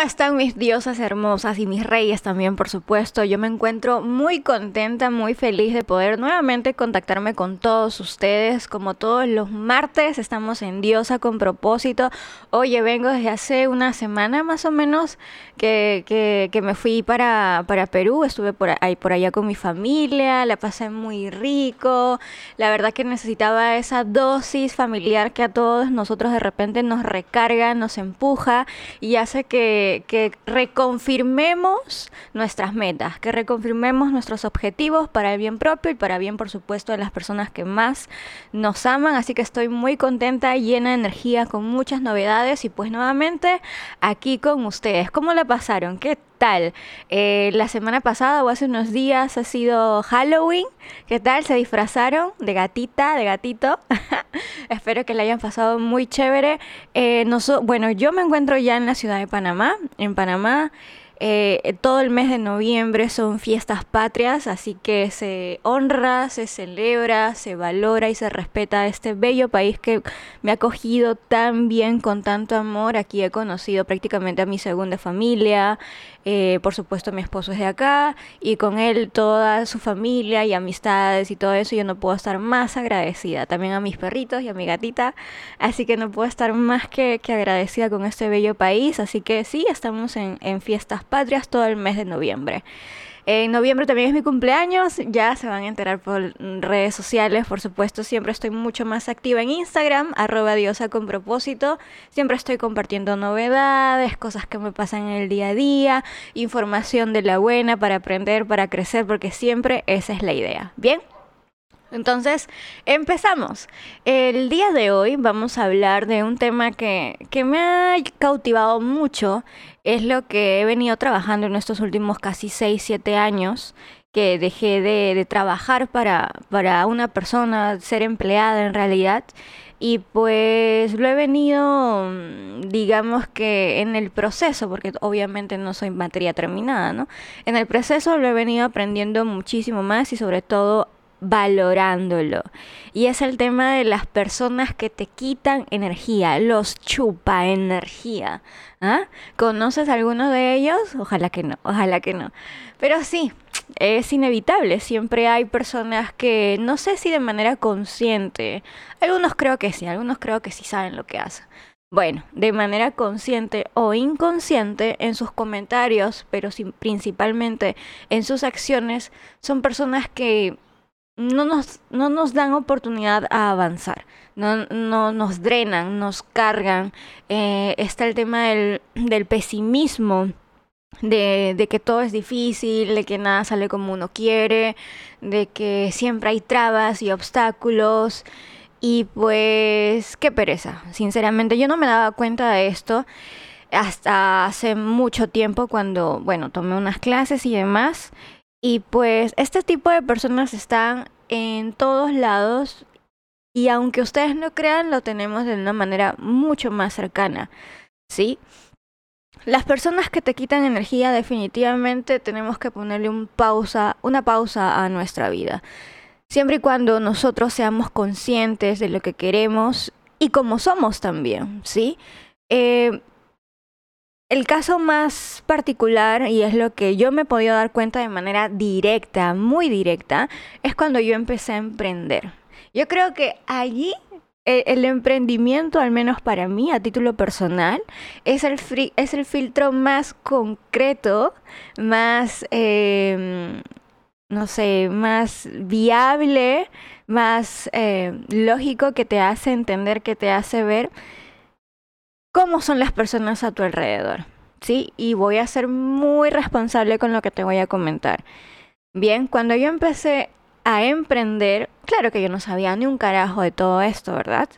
¿Cómo están mis diosas hermosas y mis reyes también, por supuesto? Yo me encuentro muy contenta, muy feliz de poder nuevamente contactarme con todos ustedes. Como todos los martes, estamos en Diosa con propósito. Oye, vengo desde hace una semana más o menos que, que, me fui para, para Perú. Estuve por, ahí, por allá con mi familia, la pasé muy rico. La verdad que necesitaba esa dosis familiar que a todos nosotros de repente nos recarga, nos empuja y hace que que, reconfirmemos nuestras metas, que reconfirmemos nuestros objetivos para el bien propio y para bien, por supuesto, de las personas que más nos aman. Así que estoy muy contenta, llena de energía, con muchas novedades y pues nuevamente aquí con ustedes. ¿Cómo la pasaron? ¿Qué tal? Eh, la semana pasada o hace unos días ha sido Halloween. ¿Qué tal? ¿Se disfrazaron de gatita, de gatito? Espero que la hayan pasado muy chévere. Eh, bueno, yo me encuentro ya en la ciudad de Panamá. En Panamá eh, todo el mes de noviembre son fiestas patrias, así que se honra, se celebra, se valora y se respeta este bello país que me ha acogido tan bien, con tanto amor. Aquí he conocido prácticamente a mi segunda familia, eh, por supuesto mi esposo es de acá y con él toda su familia y amistades y todo eso. Yo no puedo estar más agradecida. También a mis perritos y a mi gatita, así que no puedo estar más que, agradecida con este bello país. Así que sí, estamos en, en fiestas patrias todo el mes de noviembre. En noviembre también es mi cumpleaños, ya se van a enterar por redes sociales, por supuesto, siempre estoy mucho más activa en Instagram, arroba diosa con propósito, siempre estoy compartiendo novedades, cosas que me pasan en el día a día, información de la buena para aprender, para crecer, porque siempre esa es la idea. ¿Bien? Entonces, empezamos. El día de hoy vamos a hablar de un tema que, que, me ha cautivado mucho. Es lo que he venido trabajando en estos últimos casi 6, 7 años, que dejé de, trabajar para, para una persona, ser empleada en realidad. Y pues lo he venido, digamos que en el proceso, porque obviamente no soy materia terminada, ¿no? En el proceso lo he venido aprendiendo muchísimo más y sobre todo valorándolo. Y es el tema de las personas que te quitan energía, los chupa energía. ¿Ah? ¿Conoces alguno de ellos? Ojalá que no, ojalá que no. Pero sí, es inevitable. Siempre hay personas que no sé si de manera consciente, algunos creo que sí, algunos creo que sí saben lo que hacen. Bueno, de manera consciente o inconsciente en sus comentarios, pero principalmente en sus acciones, son personas que no nos, no nos dan oportunidad a avanzar, no, no nos drenan, nos cargan. Eh, está el tema del, del pesimismo, de, de, que todo es difícil, de que nada sale como uno quiere, de que siempre hay trabas y obstáculos. Y pues, qué pereza, sinceramente, yo no me daba cuenta de esto hasta hace mucho tiempo cuando, bueno, tomé unas clases y demás. Y pues este tipo de personas están en todos lados y aunque ustedes no crean, lo tenemos de una manera mucho más cercana, ¿sí? Las personas que te quitan energía definitivamente tenemos que ponerle pausa, una pausa a nuestra vida. Siempre y cuando nosotros seamos conscientes de lo que queremos y como somos también, ¿sí? Eh, el caso más particular, y es lo que yo me he podido dar cuenta de manera directa, muy directa, es cuando yo empecé a emprender. Yo creo que allí e, el, emprendimiento, al menos para mí, a título personal, es el, es el filtro más concreto, más, em, no sé, más viable, más eh, lógico que te hace entender, que te hace ver cómo son las personas a tu alrededor. ¿Sí? Y voy a ser muy responsable con lo que te voy a comentar. Bien, cuando yo empecé a emprender, claro que yo no sabía ni un carajo de todo esto, ¿verdad?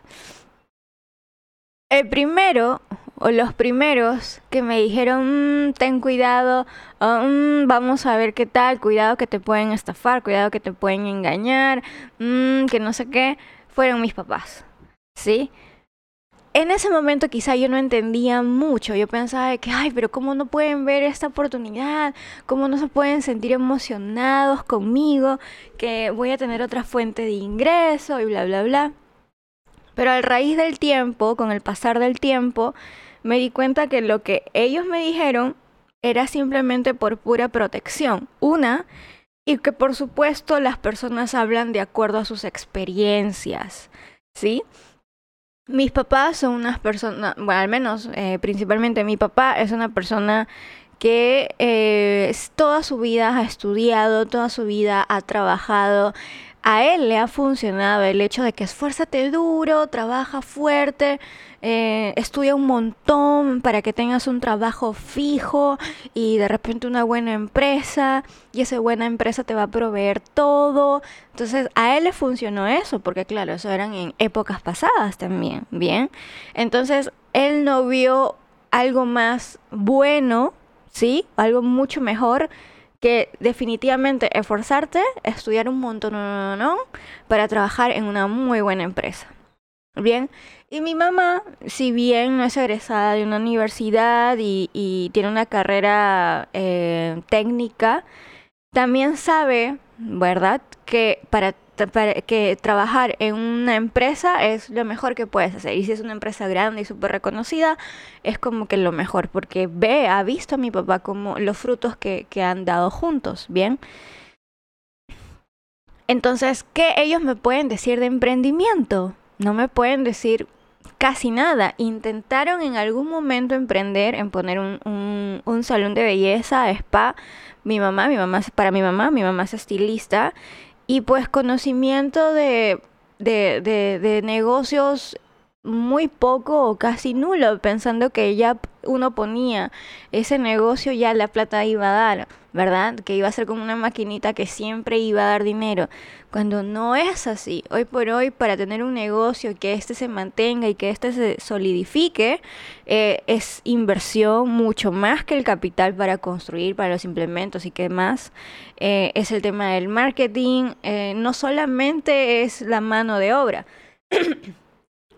El primero, o los primeros que me dijeron, mm, ten cuidado, mm, vamos a ver qué tal, cuidado que te pueden estafar, cuidado que te pueden engañar, mm, que no sé qué, fueron mis papás, ¿sí? En ese momento quizá yo no entendía mucho. Yo pensaba que, ay, pero ¿cómo no pueden ver esta oportunidad? ¿Cómo no se pueden sentir emocionados conmigo? Que voy a tener otra fuente de ingreso y bla, bla, bla. Pero al raíz del tiempo, con el pasar del tiempo, me di cuenta que lo que ellos me dijeron era simplemente por pura protección. Una, y que por supuesto las personas hablan de acuerdo a sus experiencias, ¿sí? Mis papás son unas personas, bueno, al menos eh, principalmente mi papá es una persona que eh, toda su vida ha estudiado, toda su vida ha trabajado, a él le ha funcionado el hecho de que esfuérzate duro, trabaja fuerte, eh, estudia un montón para que tengas un trabajo fijo y de repente una buena empresa y esa buena empresa te va a proveer todo. Entonces a él le funcionó eso, porque claro, eso eran en épocas pasadas también, ¿bien? Entonces él no vio algo más bueno, ¿sí? Algo mucho mejor que definitivamente esforzarte, estudiar un montón no, no, para trabajar en una muy buena empresa. Bien, y mi mamá, si bien no es egresada de una universidad y, tiene una carrera eh, técnica, también sabe, ¿verdad?, que para que trabajar en una empresa es lo mejor que puedes hacer. Y si es una empresa grande y súper reconocida, es como que lo mejor, porque ve, ha visto a mi papá como los frutos que, que han dado juntos, ¿bien? Entonces, ¿qué ellos me pueden decir de emprendimiento? No me pueden decir casi nada. Intentaron en algún momento emprender en poner un, un, un salón de belleza, spa. Mi mamá, mi mamá, para mi mamá, mi mamá es estilista y pues conocimiento de, de, de, de negocios muy poco o casi nulo, pensando que ya uno ponía ese negocio, ya la plata iba a dar, ¿verdad? Que iba a ser como una maquinita que siempre iba a dar dinero. Cuando no es así, hoy por hoy, para tener un negocio que éste se mantenga y que éste se solidifique, eh, es inversión mucho más que el capital para construir, para los implementos y qué más. Eh, es el tema del marketing, eh, no solamente es la mano de obra.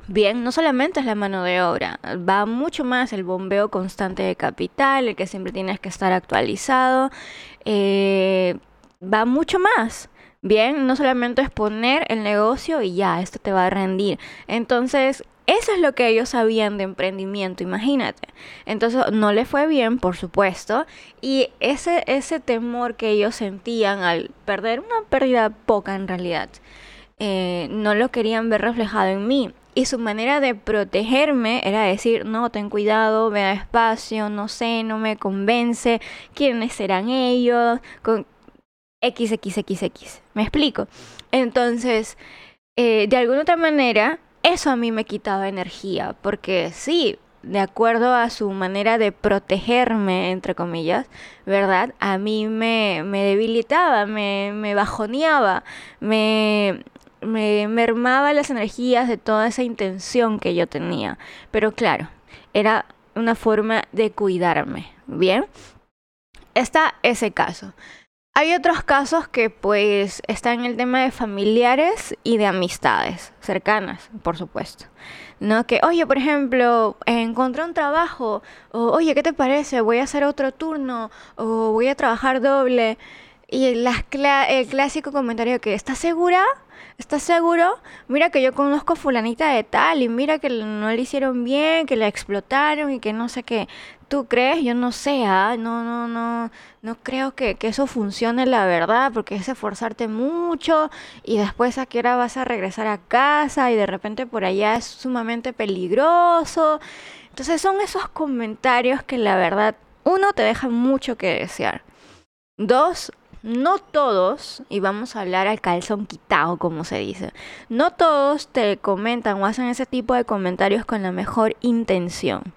Bien, no solamente es la mano de obra, va mucho más el bombeo constante de capital, el que siempre tienes que estar actualizado, eh, va mucho más. Bien, no solamente es poner el negocio y ya, esto te va a rendir. Entonces, eso es lo que ellos sabían de emprendimiento, imagínate. Entonces no le fue bien, por supuesto, y ese, ese temor que ellos sentían al perder una pérdida poca en realidad, eh, no lo querían ver reflejado en mí. Y su manera de protegerme era decir, no, ten cuidado, vea despacio, no sé, no me convence, quiénes serán ellos, con XXXX. ¿Me explico? Entonces, eh, de alguna otra manera, eso a mí me quitaba energía, porque sí, de acuerdo a su manera de protegerme, entre comillas, ¿verdad? A mí me, me debilitaba, me, me bajoneaba, me, me mermaba las energías de toda esa intención que yo tenía. Pero claro, era una forma de cuidarme, ¿bien? Está ese caso. Hay otros casos que pues están en el tema de familiares y de amistades cercanas, por supuesto. ¿No? Que, oye, por ejemplo, encontré un trabajo, o oye, ¿qué te parece? Voy a hacer otro turno, o voy a trabajar doble. Y el clásico comentario que, ¿estás segura? ¿Estás seguro? Mira que yo conozco fulanita de tal y mira que no le hicieron bien, que la explotaron y que no sé qué. ¿Tú crees? Yo no sé, ¿ah? No, no, no, no creo que, que, eso funcione la verdad, porque es esforzarte mucho y después a qué hora vas a regresar a casa y de repente por allá es sumamente peligroso. Entonces son esos comentarios que la verdad, uno, te deja mucho que desear. Dos, no todos, y vamos a hablar al calzón quitado, como se dice, no todos te comentan o hacen ese tipo de comentarios con la mejor intención.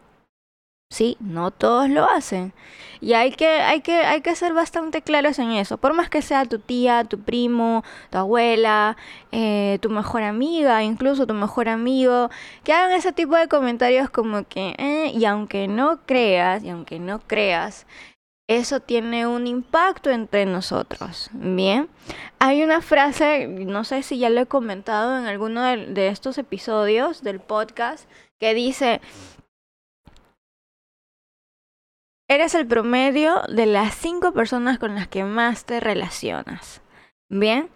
Sí, no todos lo hacen. Y hay que, hay que, hay que ser bastante claros en eso. Por más que sea tu tía, tu primo, tu abuela, eh, tu mejor amiga, incluso tu mejor amigo, que hagan ese tipo de comentarios como que, eh, y aunque no creas, y aunque no creas, eso tiene un impacto entre nosotros. Bien, hay una frase, no sé si ya lo he comentado en alguno de, estos episodios del podcast, que dice, eres el promedio de las cinco personas con las que más te relacionas. Bien,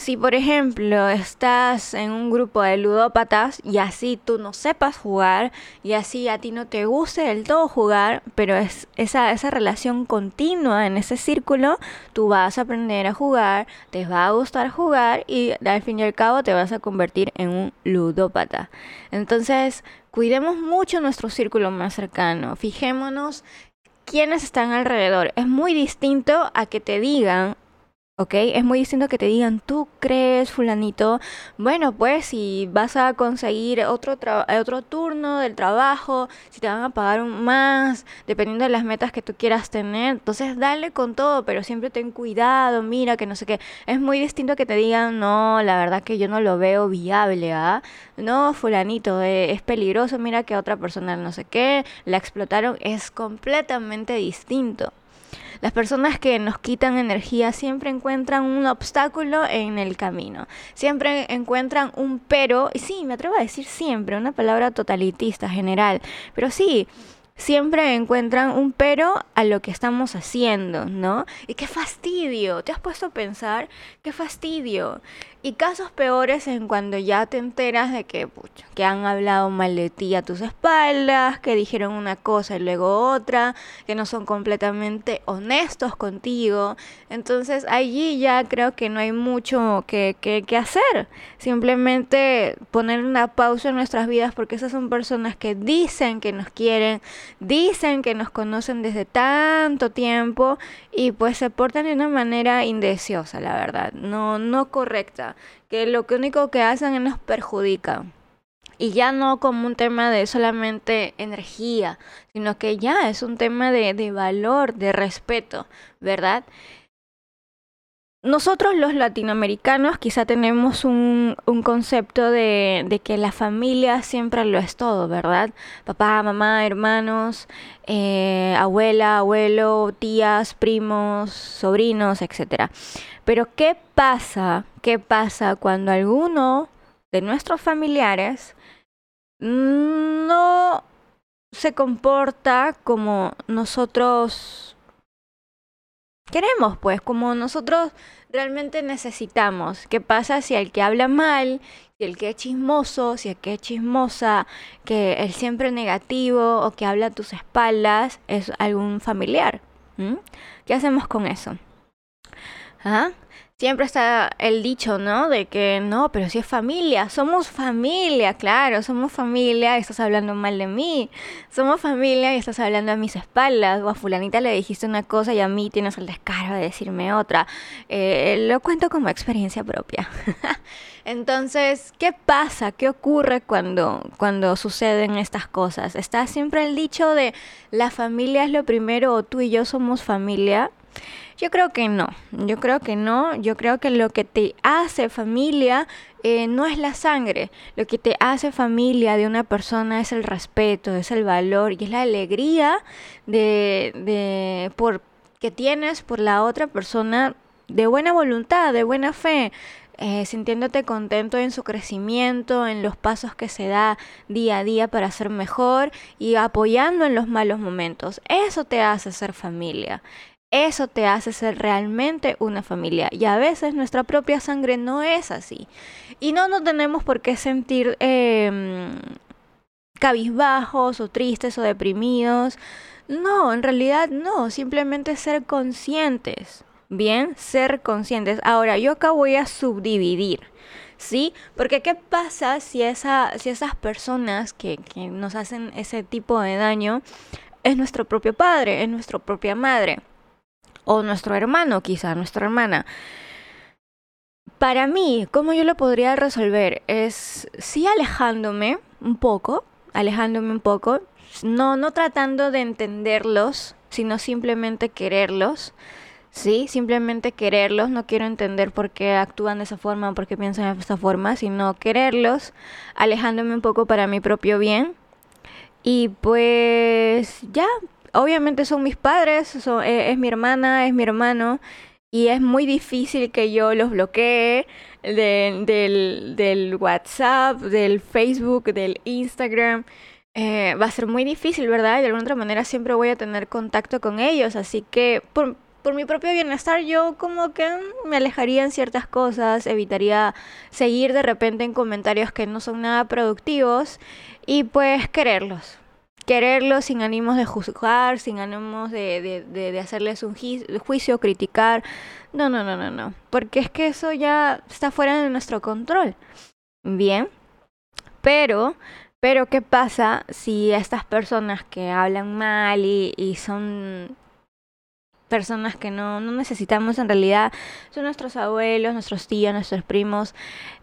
Si por ejemplo estás en un grupo de ludópatas y así tú no sepas jugar y así a ti no te guste del todo jugar, pero es esa, esa relación continua en ese círculo, tú vas a aprender a jugar, te va a gustar jugar y al fin y al cabo te vas a convertir en un ludópata. Entonces, cuidemos mucho nuestro círculo más cercano, fijémonos quiénes están alrededor. Es muy distinto a que te digan ¿ok? Es muy distinto que te digan, tú crees, fulanito, bueno, pues si vas a conseguir otro, otro turno del trabajo, si te van a pagar más, dependiendo de las metas que tú quieras tener, entonces dale con todo, pero siempre ten cuidado, mira que no sé qué. Es muy distinto que te digan, no, la verdad que yo no lo veo viable, ¿ah? No, fulanito, eh, es peligroso, mira que otra persona no sé qué, la explotaron, es completamente distinto. Las personas que nos quitan energía siempre encuentran un obstáculo en el camino. Siempre encuentran un pero, y sí, me atrevo a decir siempre, una palabra totalitista, general, pero sí, siempre encuentran un pero a lo que estamos haciendo, ¿no? Y qué fastidio, ¿te has puesto a pensar? Qué fastidio. Y casos peores en cuando ya te enteras de que, que han hablado mal de ti a tus espaldas, que dijeron una cosa y luego otra, que no son completamente honestos contigo. Entonces allí ya creo que no hay mucho que, que, que hacer. Simplemente poner una pausa en nuestras vidas porque esas son personas que dicen que nos quieren, dicen que nos conocen desde tanto tiempo y pues se portan de una manera indeseosa, la verdad, no, no correcta que lo único que hacen es nos perjudica. Y ya no como un tema de solamente energía, sino que ya es un tema de, de valor, de respeto, ¿verdad? Nosotros los latinoamericanos quizá tenemos un, concepto de, de, que la familia siempre lo es todo, ¿verdad? Papá, mamá, hermanos, eh, abuela, abuelo, tías, primos, sobrinos, etc. Pero ¿qué pasa? ¿Qué pasa cuando alguno de nuestros familiares no se comporta como nosotros queremos, pues, como nosotros realmente necesitamos. ¿Qué pasa si el que habla mal, si el que es chismoso, si el que es chismosa, que el siempre negativo o que habla a tus espaldas es algún familiar? ¿Qué hacemos con eso? ¿Ah? Siempre está el dicho, ¿no? De que no, pero si es familia, somos familia, claro, somos familia y estás hablando mal de mí. Somos familia y estás hablando a mis espaldas. O a fulanita le dijiste una cosa y a mí tienes el descaro de decirme otra. Eh, lo cuento como experiencia propia. Entonces, ¿qué pasa? ¿Qué ocurre cuando, cuando suceden estas cosas? Está siempre el dicho de la familia es lo primero o tú y yo somos familia. Yo creo que no, yo creo que no, yo creo que lo que te hace familia eh, no es la sangre, lo que te hace familia de una persona es el respeto, es el valor y es la alegría de, de por, que tienes por la otra persona de buena voluntad, de buena fe, eh, sintiéndote contento en su crecimiento, en los pasos que se da día a día para ser mejor y apoyando en los malos momentos. Eso te hace ser familia. Eso te hace ser realmente una familia. Y a veces nuestra propia sangre no es así. Y no nos tenemos por qué sentir em, cabizbajos o tristes o deprimidos. No, en realidad no. Simplemente ser conscientes. Bien, ser conscientes. Ahora, yo acá voy a subdividir. ¿Sí? Porque ¿qué pasa si, si esas personas que, que nos hacen ese tipo de daño es nuestro propio padre, es nuestra propia madre? O nuestro hermano, quizá nuestra hermana. Para mí, ¿cómo yo lo podría resolver? Es sí alejándome un poco, alejándome un poco, no, no tratando de entenderlos, sino simplemente quererlos. Sí, simplemente quererlos, no quiero entender por qué actúan de esa forma, por qué piensan de esa forma, sino quererlos, alejándome un poco para mi propio bien. Y pues ya, obviamente son mis padres, e, es, mi hermana, es mi hermano, y es muy difícil que yo los bloquee del, del, WhatsApp, del Facebook, del Instagram. Eh, va a ser muy difícil, ¿verdad? Y de alguna otra manera siempre voy a tener contacto con ellos, así que por, por mi propio bienestar yo como que me alejaría en ciertas cosas, evitaría seguir de repente en comentarios que no son nada productivos y pues quererlos. Quererlos sin ánimos de juzgar, sin ánimos de, de, de, hacerles un juicio, criticar. No, no, no, no, no. Porque es que eso ya está fuera de nuestro control. Bien. Pero pero ¿qué pasa si estas personas que hablan mal y, son personas que no, no, necesitamos en realidad son nuestros abuelos, nuestros tíos, nuestros primos.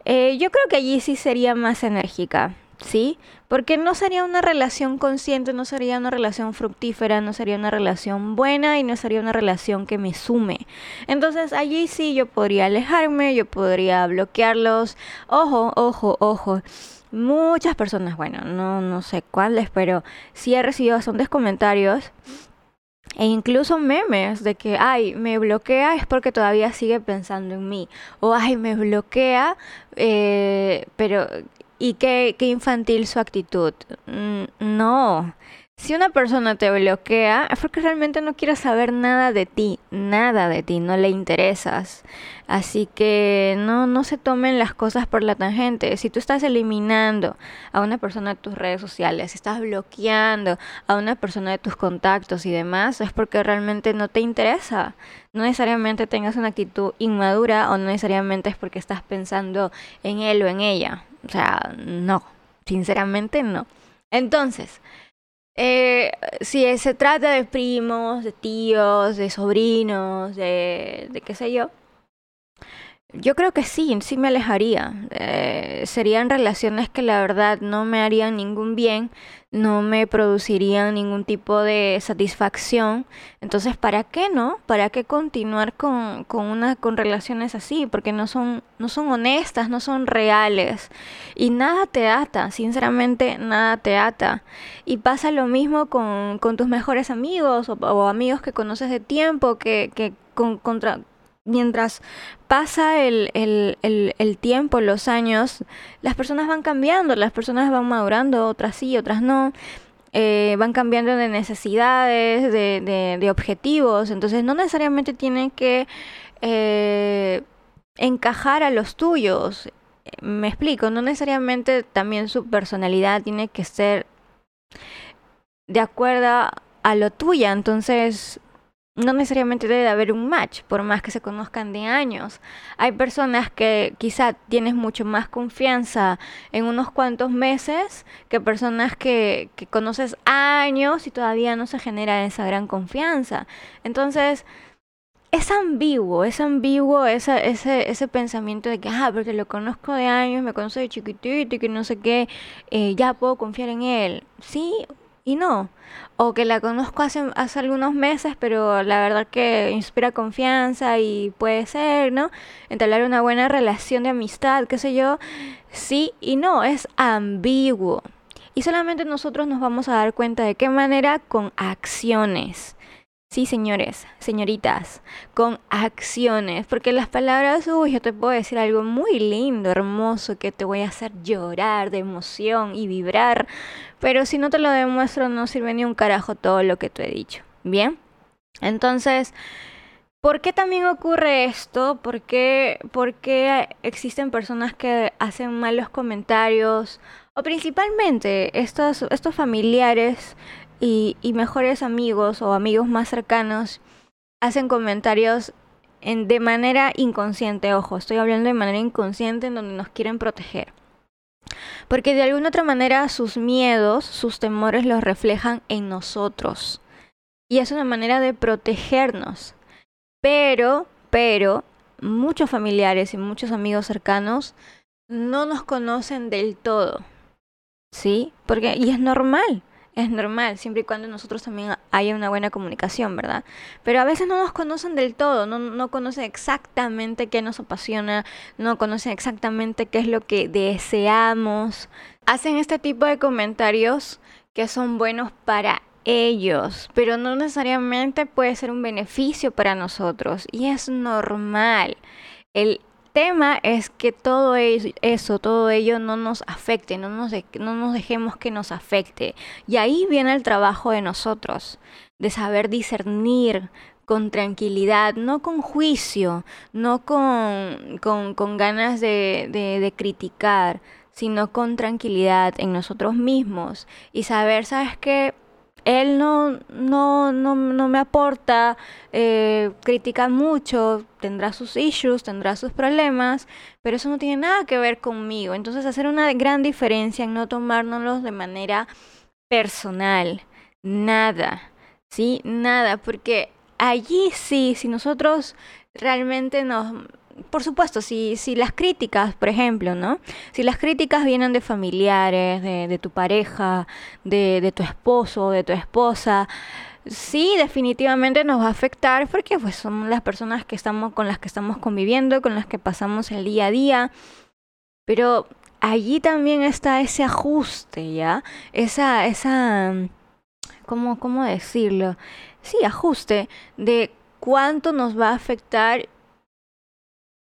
Eh, yo creo que allí sí sería más enérgica, ¿sí? Porque no sería una relación consciente, no sería una relación fructífera, no sería una relación buena y no sería una relación que me sume. Entonces allí sí yo podría alejarme, yo podría bloquearlos. Ojo, ojo, ojo muchas personas, bueno, no, no sé cuáles, pero sí he recibido bastantes comentarios e incluso memes de que, ay, me bloquea es porque todavía sigue pensando en mí. O, ay, me bloquea, eh, pero, ¿y qué, qué infantil su actitud? Mm, no. Si una persona te bloquea es porque realmente no quiere saber nada de ti, nada de ti, no le interesas. Así que no, no se tomen las cosas por la tangente. Si tú estás eliminando a una persona de tus redes sociales, si estás bloqueando a una persona de tus contactos y demás, es porque realmente no te interesa. No necesariamente tengas una actitud inmadura o no necesariamente es porque estás pensando en él o en ella. O sea, no, sinceramente no. Entonces, eh, si se trata de primos, de tíos, de sobrinos, de, de qué sé yo, yo creo que sí, sí me alejaría. Eh, serían relaciones que la verdad no me harían ningún bien, no me producirían ningún tipo de satisfacción. Entonces, ¿para qué no? ¿Para qué continuar con, con, una, con relaciones así? Porque no son, no son honestas, no son reales. Y nada te ata, sinceramente, nada te ata. Y pasa lo mismo con, con tus mejores amigos o, amigos que conoces de tiempo, que, que con, contra mientras pasa el, el, el, tiempo, los años, las personas van cambiando, las personas van madurando, otras sí, otras no. Eh, van cambiando de necesidades, de, de, objetivos, entonces no necesariamente tienen que eh, encajar a los tuyos. Me explico, no necesariamente también su personalidad tiene que ser de acuerdo a lo tuya, entonces no necesariamente debe haber un match, por más que se conozcan de años. Hay personas que quizá tienes mucho más confianza en unos cuantos meses que personas que, que conoces años y todavía no se genera esa gran confianza. Entonces, es ambiguo, es ambiguo ese, ese, ese pensamiento de que, ah, porque lo conozco de años, me conoce de chiquitito y que no sé qué, eh, ya puedo confiar en él. Sí, y no. O que la conozco hace, hace algunos meses, pero la verdad que inspira confianza y puede ser, ¿no? Entablar una buena relación de amistad, qué sé yo. Sí y no, es ambiguo. Y solamente nosotros nos vamos a dar cuenta de qué manera con acciones. Sí, señores, señoritas, con acciones, porque las palabras, uy, yo te puedo decir algo muy lindo, hermoso, que te voy a hacer llorar de emoción y vibrar, pero si no te lo demuestro no sirve ni un carajo todo lo que te he dicho. Bien, entonces, ¿por qué también ocurre esto? ¿Por qué, por qué existen personas que hacen malos comentarios? O principalmente estos, estos familiares y, mejores amigos o amigos más cercanos hacen comentarios en, de manera inconsciente, ojo, estoy hablando de manera inconsciente en donde nos quieren proteger. Porque de alguna otra manera sus miedos, sus temores los reflejan en nosotros. Y es una manera de protegernos. Pero, pero, muchos familiares y muchos amigos cercanos no nos conocen del todo. ¿Sí? Porque, y es normal es normal, siempre y cuando nosotros también haya una buena comunicación, ¿verdad? Pero a veces no nos conocen del todo, no, no conocen exactamente qué nos apasiona, no conocen exactamente qué es lo que deseamos. Hacen este tipo de comentarios que son buenos para ellos, pero no necesariamente puede ser un beneficio para nosotros y es normal. El tema es que todo eso, todo ello no nos afecte, no nos, no nos dejemos que nos afecte. Y ahí viene el trabajo de nosotros, de saber discernir con tranquilidad, no con juicio, no con, con, ganas de, de criticar, sino con tranquilidad en nosotros mismos y saber, ¿sabes qué? Él no, no, no, no me aporta, eh, critica mucho, tendrá sus issues, tendrá sus problemas, pero eso no tiene nada que ver conmigo. Entonces hacer una gran diferencia en no tomárnoslos de manera personal, nada, ¿sí? Nada, porque allí sí, si nosotros realmente nos por supuesto, si, si las críticas, por ejemplo, ¿no? Si las críticas vienen de familiares, de, tu pareja, de, de tu esposo, de tu esposa, sí, definitivamente nos va a afectar porque pues son las personas que estamos, con las que estamos conviviendo, con las que pasamos el día a día. Pero allí también está ese ajuste, ¿ya? Esa, esa, ¿cómo, cómo decirlo? Sí, ajuste de cuánto nos va a afectar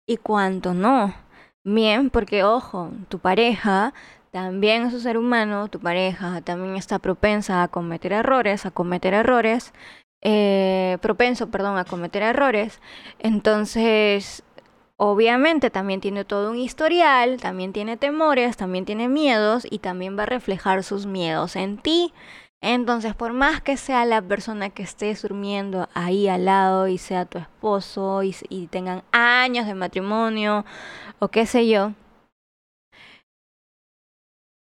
y cuánto no. Bien, porque ojo, tu pareja también es un ser humano, tu pareja también está propensa a cometer errores, a cometer errores, eh, propenso, perdón, a cometer errores. Entonces, obviamente también tiene todo un historial, también tiene temores, también tiene miedos y también va a reflejar sus miedos en ti. Entonces, por más que sea la persona que esté durmiendo ahí al lado y sea tu esposo y, tengan años de matrimonio o qué sé yo,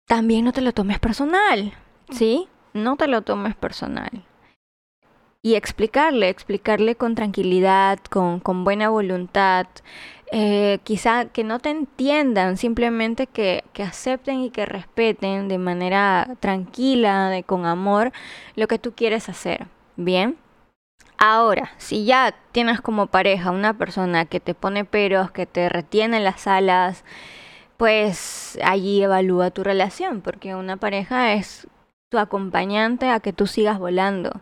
también no te lo tomes personal, ¿sí? No te lo tomes personal. Y explicarle, explicarle con tranquilidad, con, con buena voluntad, eh, quizá que no te entiendan, simplemente que, que, acepten y que respeten de manera tranquila, de, con amor, lo que tú quieres hacer. Bien. Ahora, si ya tienes como pareja una persona que te pone peros, que te retiene las alas, pues allí evalúa tu relación, porque una pareja es tu acompañante a que tú sigas volando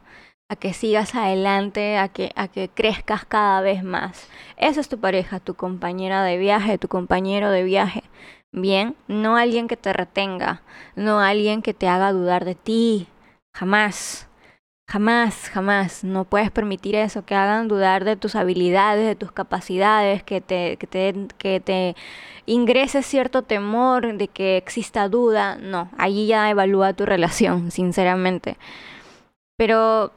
a que sigas adelante, a que, a que crezcas cada vez más. Esa es tu pareja, tu compañera de viaje, tu compañero de viaje. Bien, no alguien que te retenga, no alguien que te haga dudar de ti. Jamás, jamás, jamás. No puedes permitir eso, que hagan dudar de tus habilidades, de tus capacidades, que te, que te, que te ingrese cierto temor de que exista duda. No, allí ya evalúa tu relación, sinceramente. Pero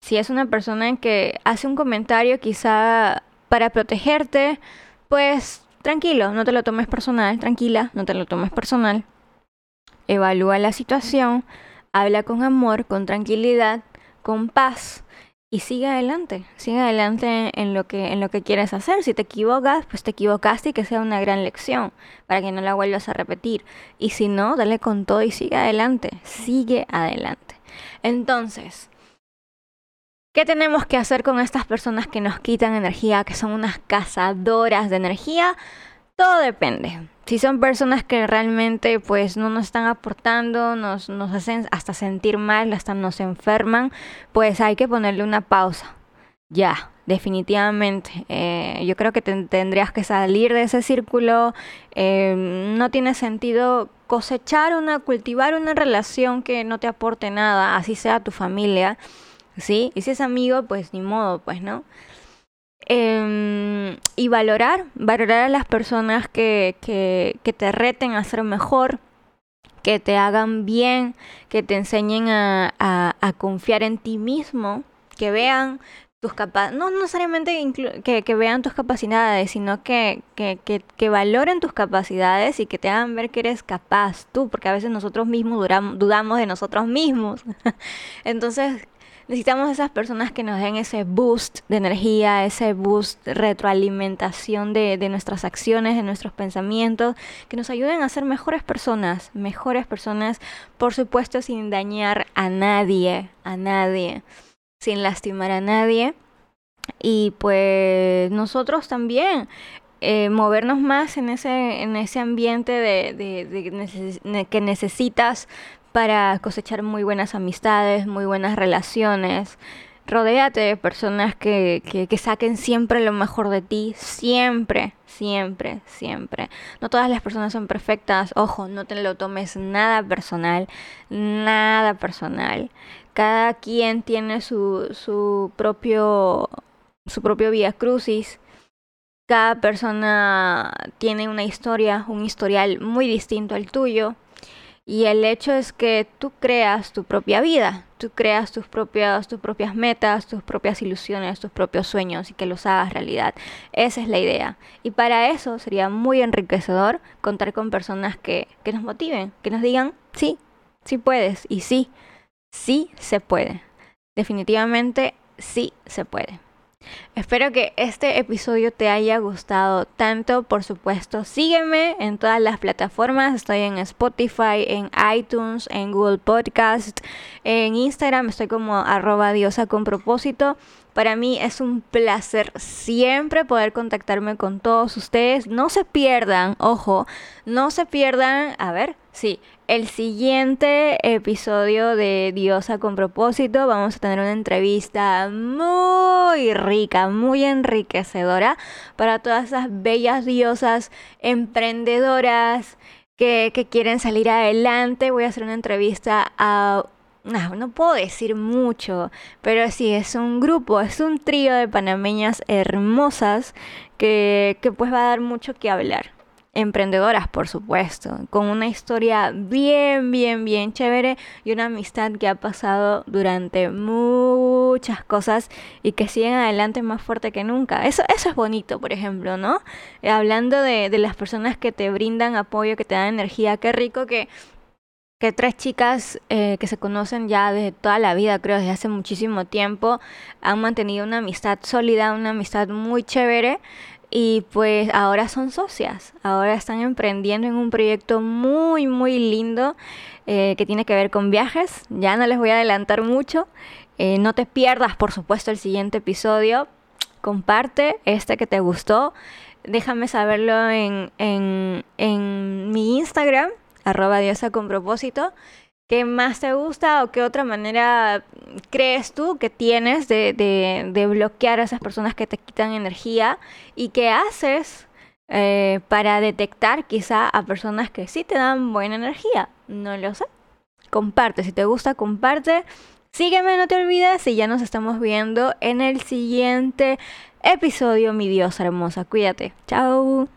si es una persona que hace un comentario quizá para protegerte, pues tranquilo, no te lo tomes personal, tranquila, no te lo tomes personal. Evalúa la situación, habla con amor, con tranquilidad, con paz y sigue adelante, sigue adelante en lo que en lo que quieres hacer. Si te equivocas, pues te equivocaste y que sea una gran lección para que no la vuelvas a repetir. Y si no, dale con todo y sigue adelante, sigue adelante. Entonces, ¿Qué tenemos que hacer con estas personas que nos quitan energía, que son unas cazadoras de energía? Todo depende. Si son personas que realmente pues no nos están aportando, nos, hacen hasta sentir mal, hasta nos enferman, pues hay que ponerle una pausa. Ya, definitivamente. Eh, yo creo que tendrías que salir de ese círculo. Eh, no tiene sentido cosechar una, cultivar una relación que no te aporte nada, así sea tu familia. ¿Sí? Y si es amigo, pues ni modo, pues, ¿no? Em, y valorar, valorar a las personas que, que, que, te reten a ser mejor, que te hagan bien, que te enseñen a, a, confiar en ti mismo, que vean tus capacidades, no necesariamente que, que, vean tus capacidades, sino que, que, que, valoren tus capacidades y que te hagan ver que eres capaz tú, porque a veces nosotros mismos dudamos de nosotros mismos. Entonces, necesitamos esas personas que nos den ese boost de energía, ese boost retroalimentación de, de nuestras acciones, de nuestros pensamientos, que nos ayuden a ser mejores personas, mejores personas, por supuesto sin dañar a nadie, a nadie, sin lastimar a nadie. Y pues nosotros también eh, movernos más en ese, en ese ambiente de, de, que necesitas para cosechar muy buenas amistades, muy buenas relaciones. Rodéate de personas que, que, saquen siempre lo mejor de ti, siempre, siempre, siempre. No todas las personas son perfectas, ojo, no te lo tomes nada personal, nada personal. Cada quien tiene su, su propio su propio vía crucis. Cada persona tiene una historia, un historial muy distinto al tuyo. Y el hecho es que tú creas tu propia vida, tú creas tus propias, tus propias metas, tus propias ilusiones, tus propios sueños y que los hagas realidad. Esa es la idea. Y para eso sería muy enriquecedor contar con personas que, que nos motiven, que nos digan, sí, sí puedes y sí, sí se puede. Definitivamente sí se puede. Espero que este episodio te haya gustado tanto. Por supuesto, sígueme en todas las plataformas. Estoy en Spotify, en iTunes, en Google Podcast, en Instagram. Estoy como arroba diosa con propósito. Para mí es un placer siempre poder contactarme con todos ustedes. No se pierdan, ojo, no se pierdan, a ver, sí, el siguiente episodio de Diosa con propósito. Vamos a tener una entrevista muy rica, muy enriquecedora para todas esas bellas diosas emprendedoras que, que quieren salir adelante. Voy a hacer una entrevista a no, no puedo decir mucho, pero sí, es un grupo, es un trío de panameñas hermosas que, que pues va a dar mucho que hablar. Emprendedoras, por supuesto, con una historia bien, bien, bien chévere y una amistad que ha pasado durante muchas cosas y que siguen adelante más fuerte que nunca. Eso, eso es bonito, por ejemplo, ¿no? Eh, hablando de, de las personas que te brindan apoyo, que te dan energía, qué rico que que tres chicas eh, que se conocen ya desde toda la vida, creo, desde hace muchísimo tiempo, han mantenido una amistad sólida, una amistad muy chévere y pues ahora son socias, ahora están emprendiendo en un proyecto muy, muy lindo eh, que tiene que ver con viajes. Ya no les voy a adelantar mucho. Eh, no te pierdas, por supuesto, el siguiente episodio. Comparte este que te gustó. Déjame saberlo en, en, en mi Instagram arroba diosa con propósito. ¿Qué más te gusta o qué otra manera crees tú que tienes de, de, bloquear a esas personas que te quitan energía? ¿Y qué haces eh, para detectar quizá a personas que sí te dan buena energía? No lo sé. Comparte, si te gusta, comparte. Sígueme, no te olvides y ya nos estamos viendo en el siguiente episodio, mi diosa hermosa. Cuídate. Chao.